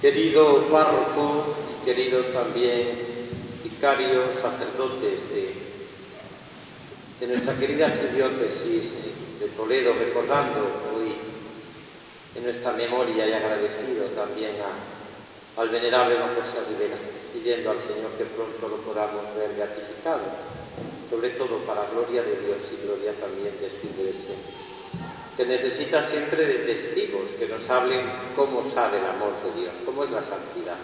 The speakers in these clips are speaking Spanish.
Querido párroco y queridos también vicarios, sacerdotes de, de nuestra querida archidiócesis de Toledo, recordando hoy en nuestra memoria y agradecido también al venerable don José Rivera, pidiendo al Señor que pronto lo podamos ver beatificado, sobre todo para gloria de Dios y gloria también de su iglesia que necesita siempre de testigos que nos hablen cómo sabe el amor de Dios, cómo es la santidad.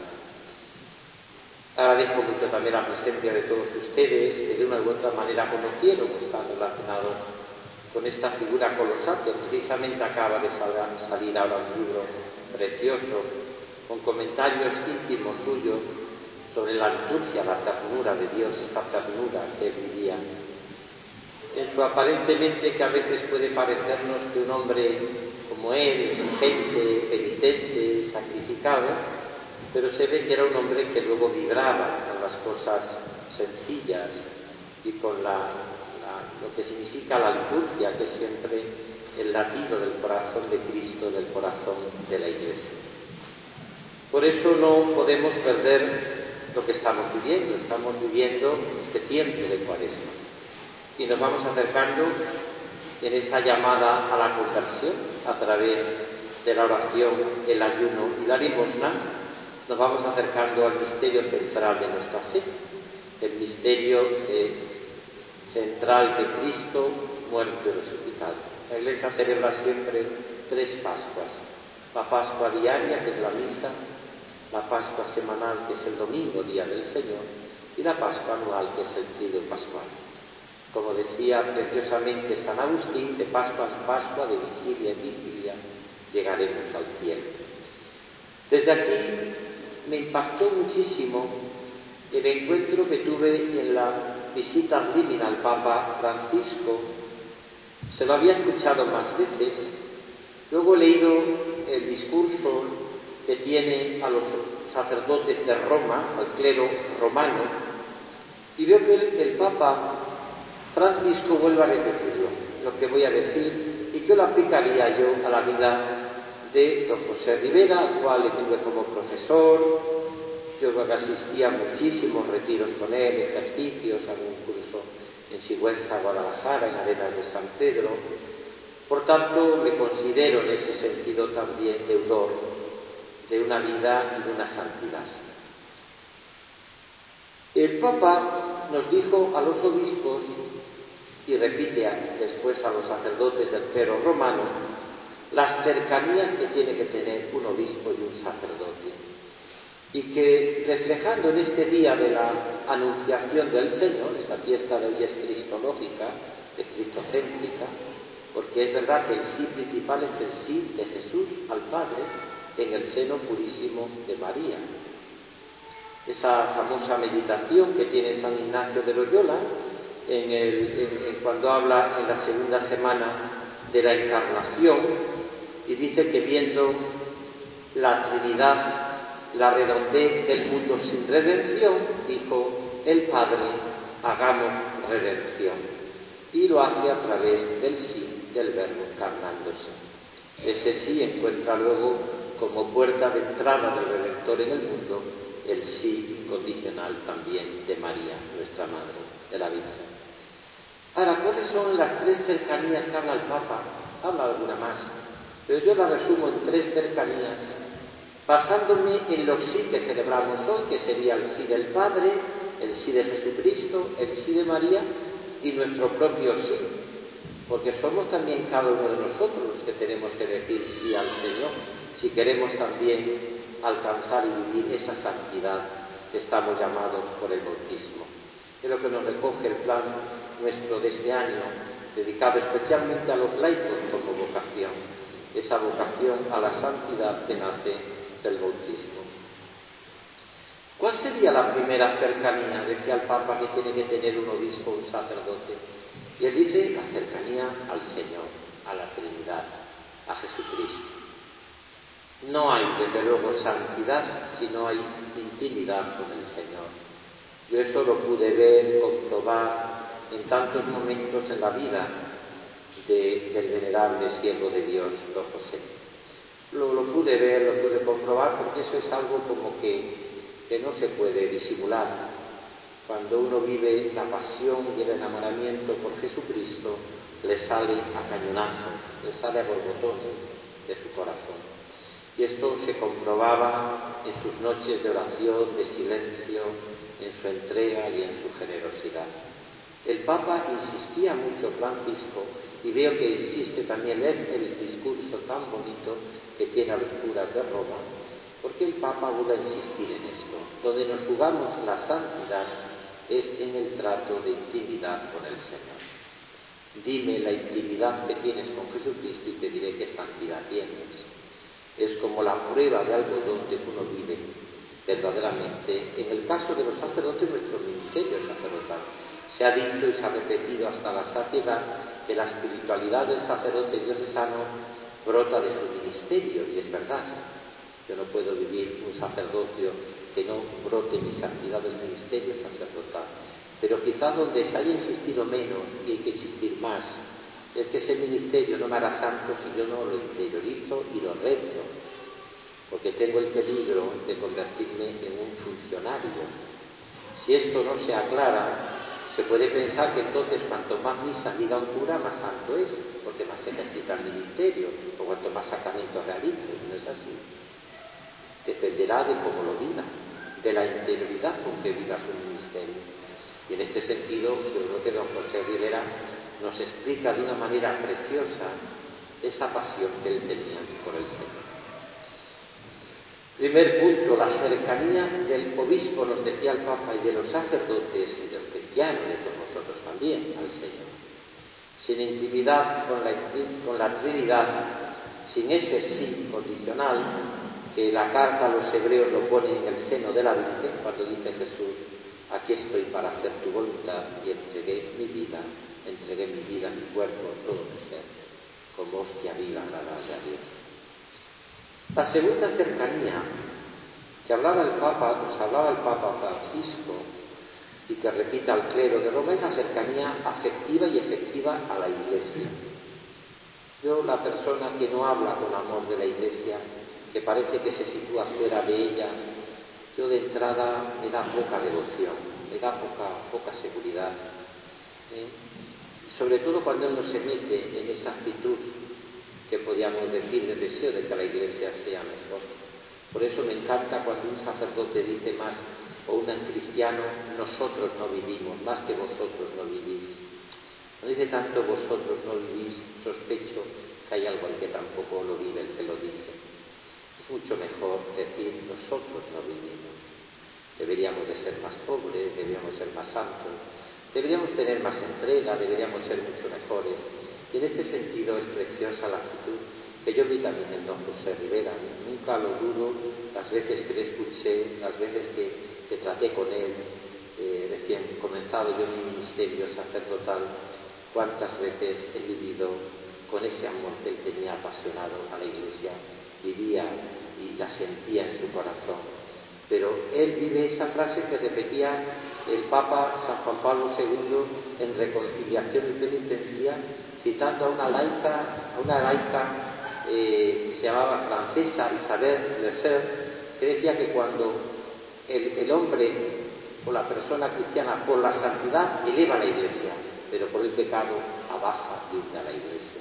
Agradezco mucho también la presencia de todos ustedes que de una u otra manera conocieron, están relacionados con esta figura colosal que precisamente acaba de salir ahora un libro precioso con comentarios íntimos suyos sobre la liturgia, la ternura de Dios, esta ternura que vivía en aparentemente que a veces puede parecernos que un hombre como él, exigente, penitente, sacrificado, pero se ve que era un hombre que luego vibraba con las cosas sencillas y con lo que significa la liturgia, que es siempre el latido del corazón de Cristo, del corazón de la Iglesia. Por eso no podemos perder lo que estamos viviendo, estamos viviendo este tiempo de cuaresma. Y nos vamos acercando en esa llamada a la conversión a través de la oración, el ayuno y la limosna, nos vamos acercando al misterio central de nuestra fe, el misterio eh, central de Cristo muerto y resucitado. La Iglesia celebra siempre tres Pascuas, la Pascua diaria, que es la misa, la Pascua semanal, que es el domingo, día del Señor, y la Pascua anual, que es el Trido Pascual como decía preciosamente San Agustín, de Pascua en Pascua, de vigilia en vigilia, llegaremos al cielo. Desde aquí me impactó muchísimo el encuentro que tuve en la visita limina al Papa Francisco. Se lo había escuchado más veces, luego he leído el discurso que tiene a los sacerdotes de Roma, al clero romano, y veo que el, Papa Francisco vuelve a repetirlo, lo que voy a decir, y que lo aplicaría yo a la vida de don José Rivera, al cual le como profesor, yo asistía a muchísimos retiros con él, ejercicios, algún curso en Sigüenza, Guadalajara, en Arenas de San Pedro. Por tanto, me considero en ese sentido también deudor de una vida y de una santidad. El Papa nos dijo a los obispos y repite después a los sacerdotes del clero romano las cercanías que tiene que tener un obispo y un sacerdote. Y que reflejando en este día de la anunciación del Señor, esta fiesta de hoy es cristológica, es cristocéntrica, porque es verdad que el sí principal es el sí de Jesús al Padre en el seno purísimo de María. Esa famosa meditación que tiene San Ignacio de Loyola, en cuando habla en la segunda semana de la encarnación y dice que viendo la Trinidad, la redondez del mundo sin redención, dijo el Padre, hagamos redención. Y lo hace a través del sí del Verbo encarnándose. Ese sí encuentra luego como puerta de entrada del Redentor en el mundo el sí incondicional también de María, nuestra Madre, de la Virgen. Ahora, ¿cuáles son las tres cercanías que habla el Papa? Habla alguna más, pero yo la resumo en tres cercanías, basándome en los sí que celebramos hoy, que sería el sí del Padre, el sí de Jesucristo, el sí de María y nuestro propio sí, porque somos también cada uno de nosotros los que tenemos que decir sí al Señor, si queremos también alcanzar y vivir esa santidad que estamos llamados por el bautismo. Es lo que nos recoge el plan nuestro de este año, dedicado especialmente a los laicos como vocación, esa vocación a la santidad que nace del bautismo. ¿Cuál sería la primera cercanía? Decía el Papa que tiene que tener un obispo, un sacerdote. Y él dice la cercanía al Señor, a la Trinidad, a Jesucristo. No hay, desde luego, santidad si no hay intimidad con el Señor. Yo eso lo pude ver, comprobar en tantos momentos en la vida del venerable siervo de Dios, don José. Lo, lo, pude ver, lo pude comprobar, porque eso es algo como que, que no se puede disimular. Cuando uno vive la pasión y el enamoramiento por Jesucristo, le sale a cañonazos, le sale a borbotones de su corazón. Y esto se comprobaba en sus noches de oración, de silencio, en su entrega y en su generosidad. El Papa insistía mucho, Francisco, y veo que insiste también en el discurso tan bonito que tiene a los curas de Roma, porque el Papa vuelve a insistir en esto. Donde nos jugamos la santidad es en el trato de intimidad con el Señor. Dime la intimidad que tienes con Jesucristo y te diré qué santidad tienes. Es como la prueba de algodón de que uno vive verdaderamente. En el caso de los sacerdotes, nuestro ministerio sacerdotal. Se ha dicho y se ha repetido hasta la saciedad que la espiritualidad del sacerdote diocesano brota de su ministerio, y es verdad. Yo no puedo vivir un sacerdocio que no brote mi santidad del ministerio sacerdotal. Pero quizá donde se haya insistido menos y hay que insistir más, es que ese ministerio no me hará santo si yo no lo interiorizo y lo rezo, porque tengo el peligro de convertirme en un funcionario. Si esto no se aclara, se puede pensar que entonces cuanto más misa diga un cura, más santo es, porque más ejercita el ministerio, o cuanto más sacramentos realice, no es así. Dependerá de cómo lo viva, de la interioridad con que viva su ministerio. Y en este sentido, yo creo que don José Rivera nos explica de una manera preciosa esa pasión que él tenía por el Señor. Primer punto, la cercanía del obispo, nos decía el Papa, y de los sacerdotes y de los cristianos, de todos nosotros también, al Señor. Sin intimidad con la, Trinidad, sin ese sí condicional, que la carta a los hebreos lo pone en el seno de la Virgen, cuando dice Jesús, aquí estoy para hacer tu voluntad y entregué mi vida, entregué mi vida, mi cuerpo, todo mi ser, como hostia viva la a Dios. La segunda cercanía que hablaba el Papa, nos hablaba el Papa Francisco y que repita el clero de Roma es la cercanía afectiva y efectiva a la Iglesia. Yo, la persona que no habla con amor de la Iglesia, que parece que se sitúa fuera de ella, yo de entrada me da poca devoción, me da poca, poca seguridad. ¿eh? Sobre todo cuando él no se mete en esa actitud que podríamos decir de deseo de que la iglesia sea mejor. Por eso me encanta cuando un sacerdote dice más, o un cristiano, nosotros no vivimos, más que vosotros no vivís. No dice tanto vosotros no vivís, sospecho que hay algo al que tampoco lo vive el que lo dice. Es mucho mejor decir nosotros no vivimos. Deberíamos de ser más pobres, deberíamos ser más santos, deberíamos tener más entrega, deberíamos ser mucho mejores y en este sentido es preciosa la actitud que yo vi también en don José Rivera. Nunca lo dudo, las veces que le escuché, las veces que, traté con él, eh, recién comenzado yo mi ministerio sacerdotal, cuántas veces he vivido con ese amor que él tenía apasionado a la iglesia, vivía y la sentía en su corazón. Pero él vive esa frase que repetía el Papa San Juan Pablo II en reconciliación y penitencia citando a una laica, a una laica eh, que se llamaba francesa Isabel Ser, que decía que cuando el, hombre o la persona cristiana por la santidad eleva a la iglesia, pero por el pecado abaja y a la iglesia.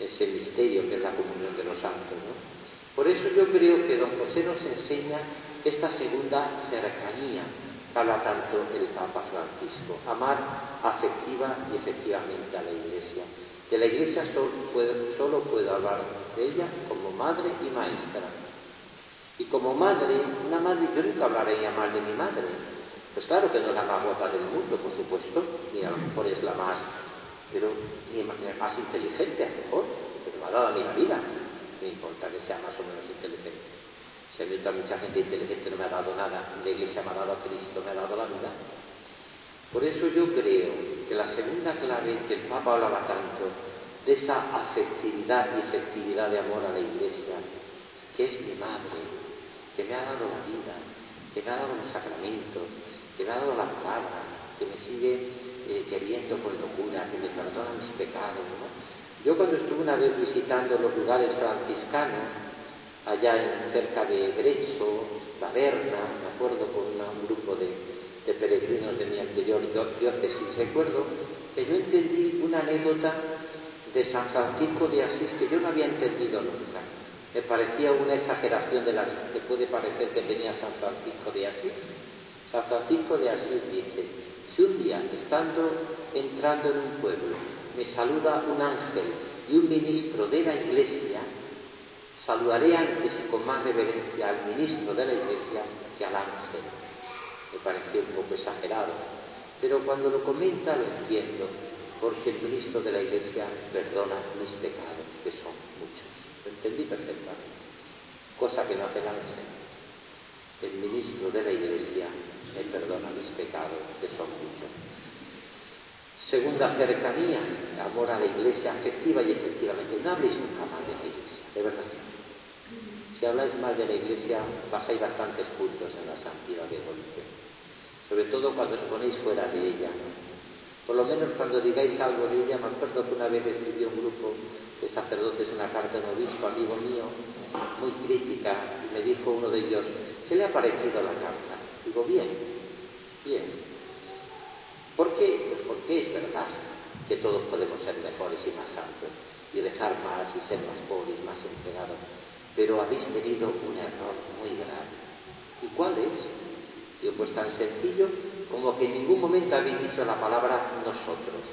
Ese misterio que es la comunión de los santos. ¿no? Por eso yo creo que don José nos enseña esta segunda cercanía habla tanto el Papa Francisco, amar afectiva y efectivamente a la Iglesia. De la Iglesia solo puedo, solo puedo hablar de ella como madre y maestra. Y como madre, una madre, yo nunca hablaré mal de mi madre. Pues claro que no es la más guapa del mundo, por supuesto, ni a lo mejor es la más, pero ni más inteligente a lo mejor, pero me ha dado a mí la vida. No importa que sea más o menos inteligente. Se ha mucha gente inteligente, no me ha dado nada. La Iglesia me ha dado a Cristo, me ha dado la vida. Por eso yo creo que la segunda clave que el Papa hablaba tanto de esa afectividad y efectividad de amor a la Iglesia, que es mi madre, que me ha dado la vida, que me ha dado los sacramentos, que me ha dado la palabra, que me sigue eh, queriendo con locura, que me perdona mis pecados. Yo cuando estuve una vez visitando los lugares franciscanos, allá cerca de Grecho, Taberna, me acuerdo con un grupo de, de peregrinos de mi anterior diócesis, recuerdo que yo entendí una anécdota de San Francisco de Asís que yo no había entendido nunca. Me parecía una exageración de las que puede parecer que tenía San Francisco de Asís. San Francisco de Asís dice, si un día, estando entrando en un pueblo, me saluda un ángel y un ministro de la iglesia, saludaré antes y con más reverencia al ministro de la iglesia que al ángel. Me pareció un poco exagerado, pero cuando lo comenta lo entiendo, porque el ministro de la iglesia perdona mis pecados, que son muchos. Lo entendí perfectamente, cosa que no hace el ángel. El ministro de la iglesia me perdona mis pecados, que son muchos. Segunda cercanía, amor a la iglesia afectiva y efectivamente. No habléis nunca mal de la iglesia, de verdad. Si habláis mal de la iglesia, bajáis bastantes puntos en la santidad de golpe. Sobre todo cuando os ponéis fuera de ella. Por lo menos cuando digáis algo de ella, me acuerdo que una vez escribió un grupo de sacerdotes una carta de un obispo, amigo mío, muy crítica, y me dijo uno de ellos, ¿qué le ha parecido la carta? Digo, bien, bien. ¿Por qué? Pues porque es verdad que todos podemos ser mejores y más santos y dejar más y ser más pobres, más entregados. Pero habéis tenido un error muy grave. ¿Y cuál es? Digo, pues tan sencillo como que en ningún momento habéis dicho la palabra nosotros.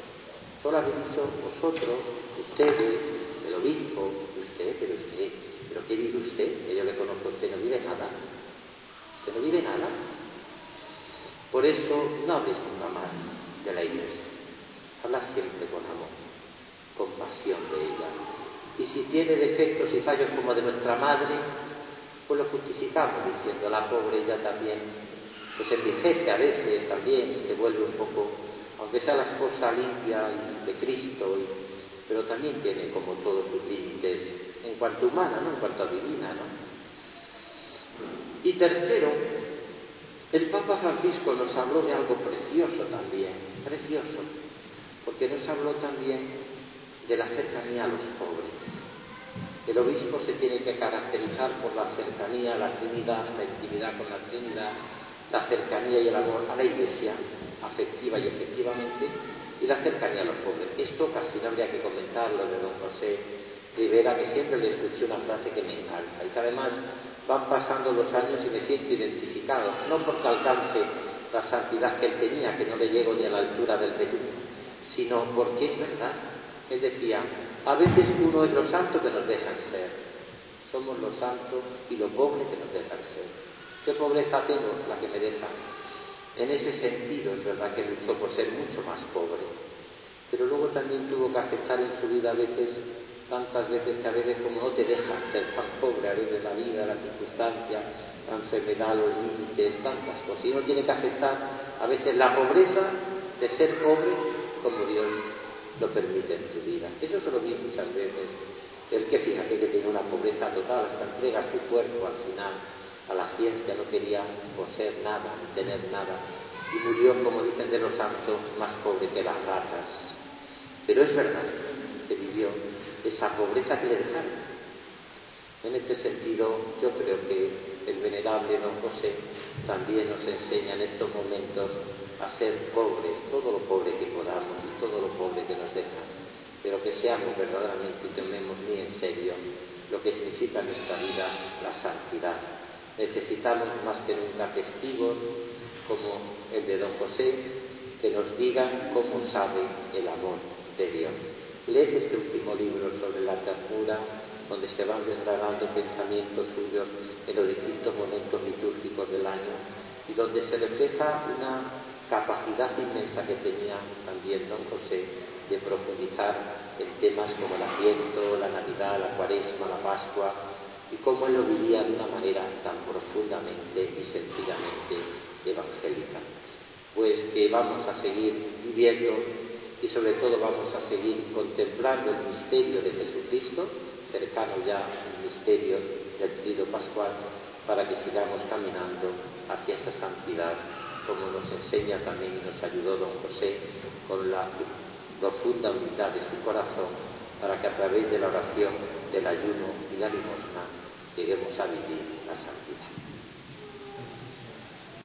Solo habéis dicho vosotros, ustedes, el obispo, usted, pero usted, pero ¿qué vive usted? Que yo le conozco, usted no vive nada. Usted no vive nada. Por eso no habléis nunca más de la iglesia. Habla siempre con amor, con pasión de ella. Y si tiene defectos y fallos como de nuestra madre, pues lo justificamos diciendo, la pobre ella también, pues envejece a veces también, se vuelve un poco, aunque sea la esposa limpia de Cristo, pero también tiene como todos sus límites en cuanto humana, no en cuanto a divina, ¿no? Y tercero, el Papa Francisco nos habló de algo precioso también, precioso, porque nos habló también de la cercanía a los pobres. El obispo se tiene que caracterizar por la cercanía a la Trinidad, la intimidad con la Trinidad, la cercanía y el amor a la Iglesia, afectiva y efectivamente, y la cercanía a los pobres. Esto casi no habría que comentarlo de don José Rivera, que siempre le escuché una frase que me encanta y que además van pasando los años y me siento identificado, no porque alcance la santidad que él tenía, que no le llego ni a la altura del Perú, sino porque es verdad. Él decía, a veces uno es lo santo que nos dejan ser, somos los santos y lo pobre que nos dejan ser. ¿Qué pobreza tengo? La que me dejan. En ese sentido es verdad que luchó por ser mucho más pobre, pero luego también tuvo que aceptar en su vida a veces tantas veces que a veces como no te dejan ser tan pobre, a veces la vida, la circunstancia, la enfermedad, los límites, tantas cosas. Y uno tiene que aceptar a veces la pobreza de ser pobre como Dios lo permite en tu vida. Eso se lo vi muchas veces. El que fíjate que tiene una pobreza total, hasta entrega su cuerpo al final a la ciencia, no quería poseer nada, tener nada, y murió, como dicen de los santos, más pobre que las ratas. Pero es verdad que vivió esa pobreza que le dejaron. En este sentido, yo creo que el venerable don José también nos enseña en estos momentos a ser pobres, todo lo pobre que podamos y todo lo pobre que nos dejan, pero que seamos verdaderamente y tomemos muy en serio lo que significa en vida la santidad. Necesitamos más que nunca testigos como el de don José que nos digan cómo sabe el amor de Dios. Leed este último libro sobre la ternura, donde se van desgranando pensamientos suyos en los distintos momentos litúrgicos del año y donde se refleja una capacidad inmensa que tenía también don José de profundizar en temas como el Adviento, la Navidad, la Cuaresma, la Pascua y cómo él lo vivía de una manera tan profundamente y sencillamente evangélica. Pues que vamos a seguir viviendo y sobre todo vamos a seguir contemplando el misterio de Jesucristo, cercano ya al misterio del trido pascual, para que sigamos caminando hacia esa santidad, como nos enseña también y nos ayudó don José con la profunda humildad de su corazón, para que a través de la oración, del ayuno y la limosna lleguemos a vivir la santidad.